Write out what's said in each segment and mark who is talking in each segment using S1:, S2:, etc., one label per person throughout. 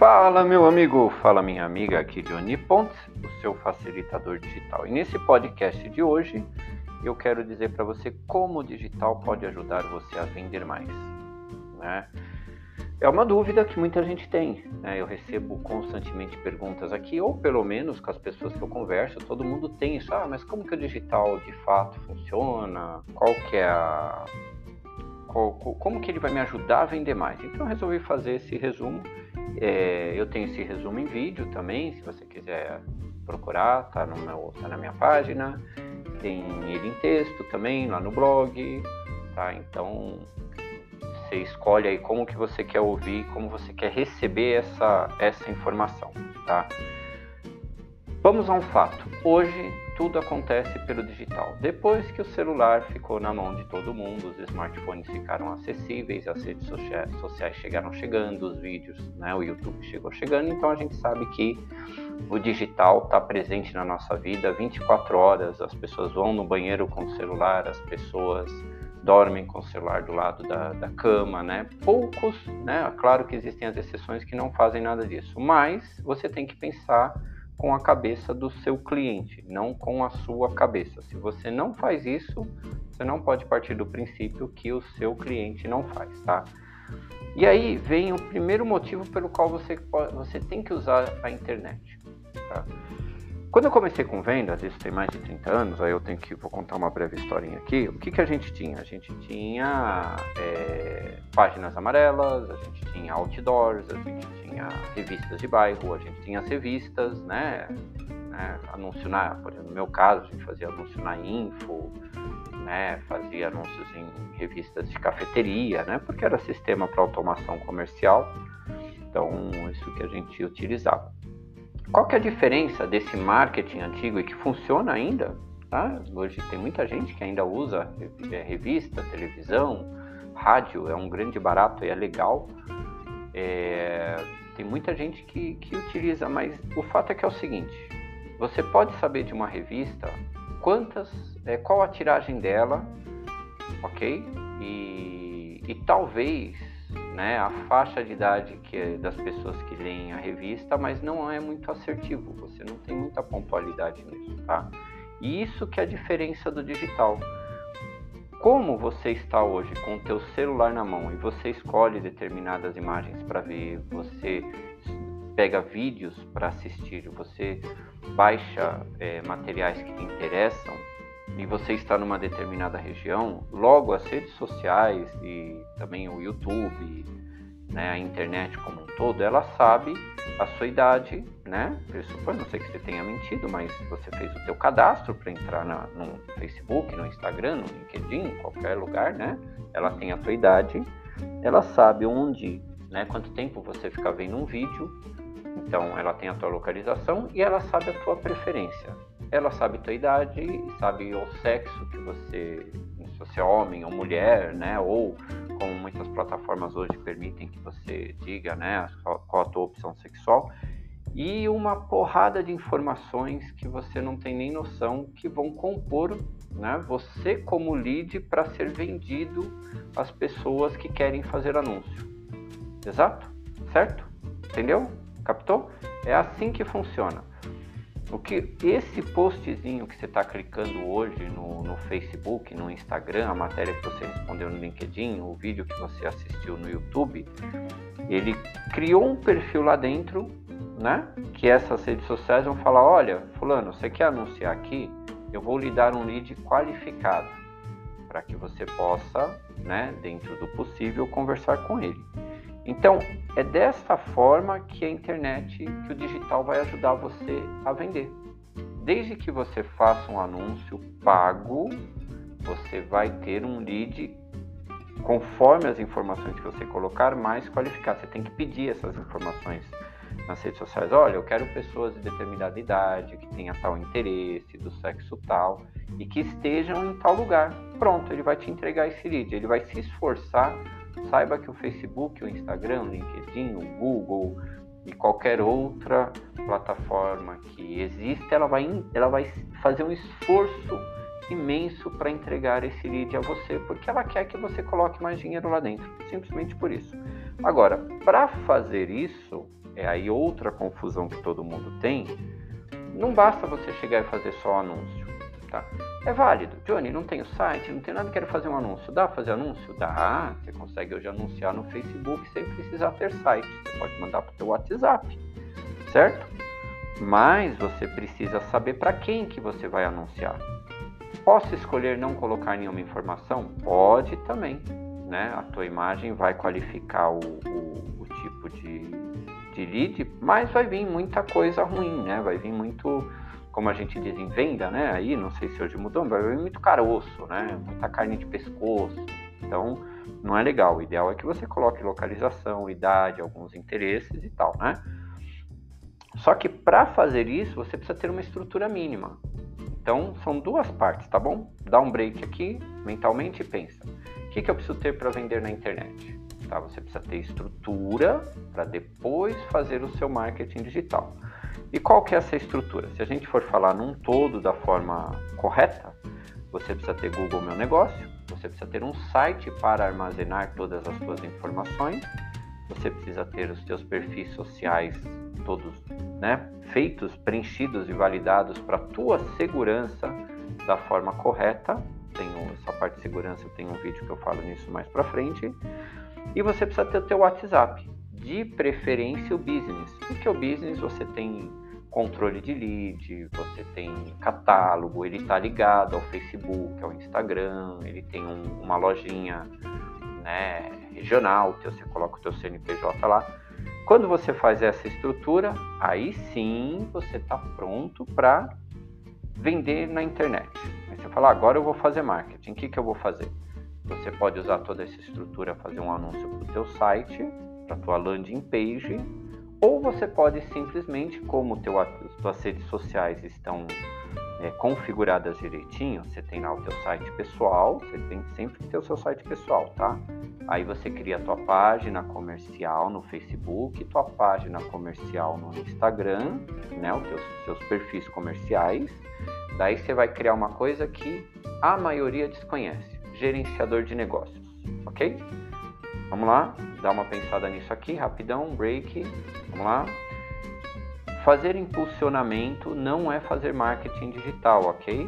S1: Fala, meu amigo, fala, minha amiga, aqui Johnny Pontes, o seu facilitador digital. E nesse podcast de hoje, eu quero dizer para você como o digital pode ajudar você a vender mais. Né? É uma dúvida que muita gente tem. Né? Eu recebo constantemente perguntas aqui, ou pelo menos com as pessoas que eu converso, todo mundo tem isso. Ah, mas como que o digital de fato funciona? Qual que é a como que ele vai me ajudar a vender mais. Então eu resolvi fazer esse resumo. É, eu tenho esse resumo em vídeo também, se você quiser procurar, tá, no meu, tá na minha página. Tem ele em texto também lá no blog, tá? Então você escolhe aí como que você quer ouvir, como você quer receber essa, essa informação, tá? Vamos a um fato. Hoje tudo acontece pelo digital. Depois que o celular ficou na mão de todo mundo, os smartphones ficaram acessíveis, as redes sociais chegaram chegando, os vídeos, né, o YouTube chegou chegando, então a gente sabe que o digital está presente na nossa vida 24 horas. As pessoas vão no banheiro com o celular, as pessoas dormem com o celular do lado da, da cama, né? Poucos, né? Claro que existem as exceções que não fazem nada disso, mas você tem que pensar com a cabeça do seu cliente, não com a sua cabeça. Se você não faz isso, você não pode partir do princípio que o seu cliente não faz, tá? E aí vem o primeiro motivo pelo qual você, você tem que usar a internet. Tá? Quando eu comecei com vendas, isso tem mais de 30 anos, aí eu tenho que vou contar uma breve historinha aqui. O que, que a gente tinha? A gente tinha é, páginas amarelas, a gente tinha outdoors, a gente tinha revistas de bairro, a gente tinha as revistas, né? né anúncio na, no meu caso, a gente fazia anúncio na Info, né? Fazia anúncios em revistas de cafeteria, né? Porque era sistema para automação comercial. Então, isso que a gente utilizava. Qual que é a diferença desse marketing antigo e que funciona ainda? Tá? Hoje tem muita gente que ainda usa é, revista, televisão, rádio, é um grande barato e é legal. É, tem muita gente que, que utiliza, mas o fato é que é o seguinte: você pode saber de uma revista quantas, é, qual a tiragem dela, ok? E, e talvez né, a faixa de idade que é das pessoas que leem a revista, mas não é muito assertivo, você não tem muita pontualidade nisso, tá? E isso que é a diferença do digital. Como você está hoje com o teu celular na mão e você escolhe determinadas imagens para ver, você pega vídeos para assistir, você baixa é, materiais que te interessam, e você está numa determinada região, logo as redes sociais e também o YouTube, né, a internet como um todo, ela sabe a sua idade, né? Pressupõe, não sei que você tenha mentido, mas você fez o teu cadastro para entrar na, no Facebook, no Instagram, no LinkedIn, em qualquer lugar, né? Ela tem a tua idade, ela sabe onde, né? Quanto tempo você fica vendo um vídeo, então ela tem a tua localização e ela sabe a tua preferência ela sabe tua idade, sabe o sexo que você, se você é homem ou mulher, né? Ou como muitas plataformas hoje permitem que você diga, né? Qual a tua opção sexual e uma porrada de informações que você não tem nem noção que vão compor, né? Você como lead para ser vendido às pessoas que querem fazer anúncio. Exato? Certo? Entendeu? Captou? É assim que funciona. O que esse postzinho que você está clicando hoje no, no, Facebook, no Instagram, a matéria que você respondeu no LinkedIn, o vídeo que você assistiu no YouTube, ele criou um perfil lá dentro, né? Que essas redes sociais vão falar, olha, fulano, você quer anunciar aqui? Eu vou lhe dar um lead qualificado para que você possa, né, dentro do possível, conversar com ele. Então, é dessa forma que a internet, que o digital vai ajudar você a vender. Desde que você faça um anúncio pago, você vai ter um lead conforme as informações que você colocar mais qualificado. Você tem que pedir essas informações nas redes sociais. Olha, eu quero pessoas de determinada idade, que tenha tal interesse, do sexo tal, e que estejam em tal lugar. Pronto, ele vai te entregar esse lead. Ele vai se esforçar Saiba que o Facebook, o Instagram, o LinkedIn, o Google e qualquer outra plataforma que existe, ela vai, ela vai fazer um esforço imenso para entregar esse lead a você, porque ela quer que você coloque mais dinheiro lá dentro, simplesmente por isso. Agora, para fazer isso, é aí outra confusão que todo mundo tem. Não basta você chegar e fazer só anúncio, tá? É válido. Johnny, não tenho site, não tenho nada, quero fazer um anúncio. Dá para fazer anúncio? Dá. Você consegue hoje anunciar no Facebook sem precisar ter site. Você pode mandar para o seu WhatsApp, certo? Mas você precisa saber para quem que você vai anunciar. Posso escolher não colocar nenhuma informação? Pode também. Né? A tua imagem vai qualificar o, o, o tipo de, de mas vai vir muita coisa ruim, né? Vai vir muito, como a gente diz em venda, né? Aí, não sei se hoje mudou, mas vai vir muito caroço, né? Muita carne de pescoço. Então, não é legal. O ideal é que você coloque localização, idade, alguns interesses e tal, né? Só que para fazer isso, você precisa ter uma estrutura mínima. Então, são duas partes, tá bom? Dá um break aqui mentalmente e pensa: o que, que eu preciso ter para vender na internet? Tá? Você precisa ter estrutura para depois fazer o seu marketing digital. E qual que é essa estrutura? Se a gente for falar num todo da forma correta, você precisa ter Google Meu Negócio, você precisa ter um site para armazenar todas as suas informações, você precisa ter os seus perfis sociais todos né, feitos, preenchidos e validados para a tua segurança da forma correta. Tenho essa parte de segurança, tem um vídeo que eu falo nisso mais para frente. E você precisa ter o teu WhatsApp, de preferência o business. Porque o business você tem controle de lead, você tem catálogo, ele está ligado ao Facebook, ao Instagram, ele tem um, uma lojinha né, regional, você coloca o teu CNPJ lá. Quando você faz essa estrutura, aí sim você está pronto para vender na internet. Aí você fala, agora eu vou fazer marketing, o que, que eu vou fazer? Você pode usar toda essa estrutura, fazer um anúncio para o teu site, para tua landing page, ou você pode simplesmente, como teu, as tuas redes sociais estão é, configuradas direitinho, você tem lá o teu site pessoal, você tem sempre que ter o seu site pessoal, tá? Aí você cria a tua página comercial no Facebook, tua página comercial no Instagram, né, os teus, seus perfis comerciais. Daí você vai criar uma coisa que a maioria desconhece, gerenciador de negócios, ok? Vamos lá, dá uma pensada nisso aqui, rapidão, break, vamos lá. Fazer impulsionamento não é fazer marketing digital, ok?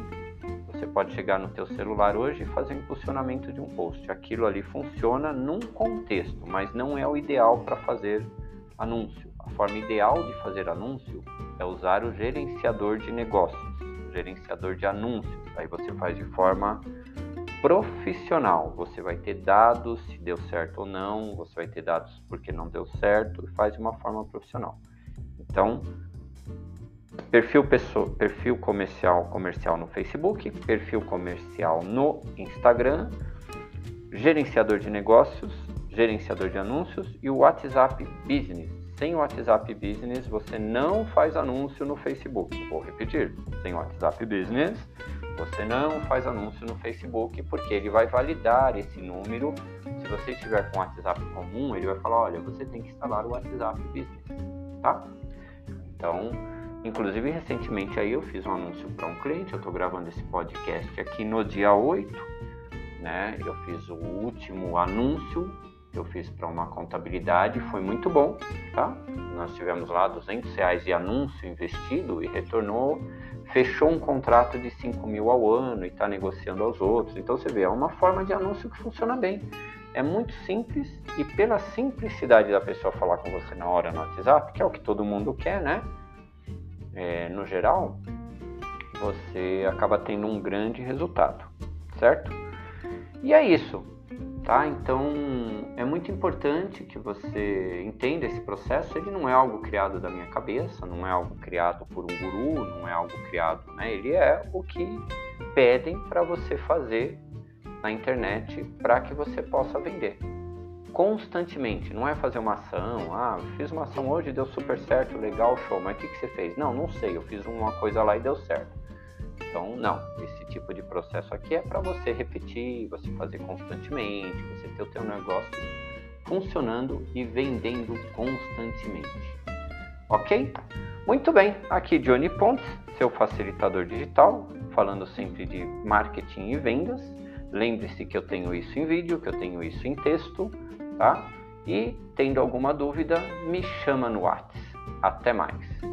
S1: Você pode chegar no teu celular hoje e fazer impulsionamento de um post. Aquilo ali funciona num contexto, mas não é o ideal para fazer anúncio. A forma ideal de fazer anúncio é usar o gerenciador de negócios, gerenciador de anúncios. Aí você faz de forma profissional. Você vai ter dados se deu certo ou não, você vai ter dados porque não deu certo e faz de uma forma profissional. Então, perfil, pessoa, perfil comercial, comercial no Facebook, perfil comercial no Instagram, gerenciador de negócios, gerenciador de anúncios e o WhatsApp Business. Sem o WhatsApp Business, você não faz anúncio no Facebook. Vou repetir: sem o WhatsApp Business, você não faz anúncio no Facebook, porque ele vai validar esse número. Se você estiver com WhatsApp comum, ele vai falar: olha, você tem que instalar o WhatsApp Business, tá? Então, inclusive recentemente aí eu fiz um anúncio para um cliente, eu estou gravando esse podcast aqui no dia 8, né? Eu fiz o último anúncio que eu fiz para uma contabilidade, foi muito bom, tá? Nós tivemos lá 200 reais de anúncio investido e retornou, fechou um contrato de 5 mil ao ano e está negociando aos outros. Então você vê, é uma forma de anúncio que funciona bem. É muito simples e pela simplicidade da pessoa falar com você na hora no WhatsApp, que é o que todo mundo quer, né? É, no geral, você acaba tendo um grande resultado, certo? E é isso, tá? Então é muito importante que você entenda esse processo. Ele não é algo criado da minha cabeça, não é algo criado por um guru, não é algo criado, né? Ele é o que pedem para você fazer na internet para que você possa vender constantemente. Não é fazer uma ação, ah, fiz uma ação hoje, deu super certo, legal, show, mas o que, que você fez? Não, não sei, eu fiz uma coisa lá e deu certo. Então, não, esse tipo de processo aqui é para você repetir, você fazer constantemente, você ter o teu negócio funcionando e vendendo constantemente. Ok? Muito bem, aqui Johnny Pontes, seu facilitador digital, falando sempre de marketing e vendas. Lembre-se que eu tenho isso em vídeo, que eu tenho isso em texto, tá? E tendo alguma dúvida, me chama no WhatsApp. Até mais!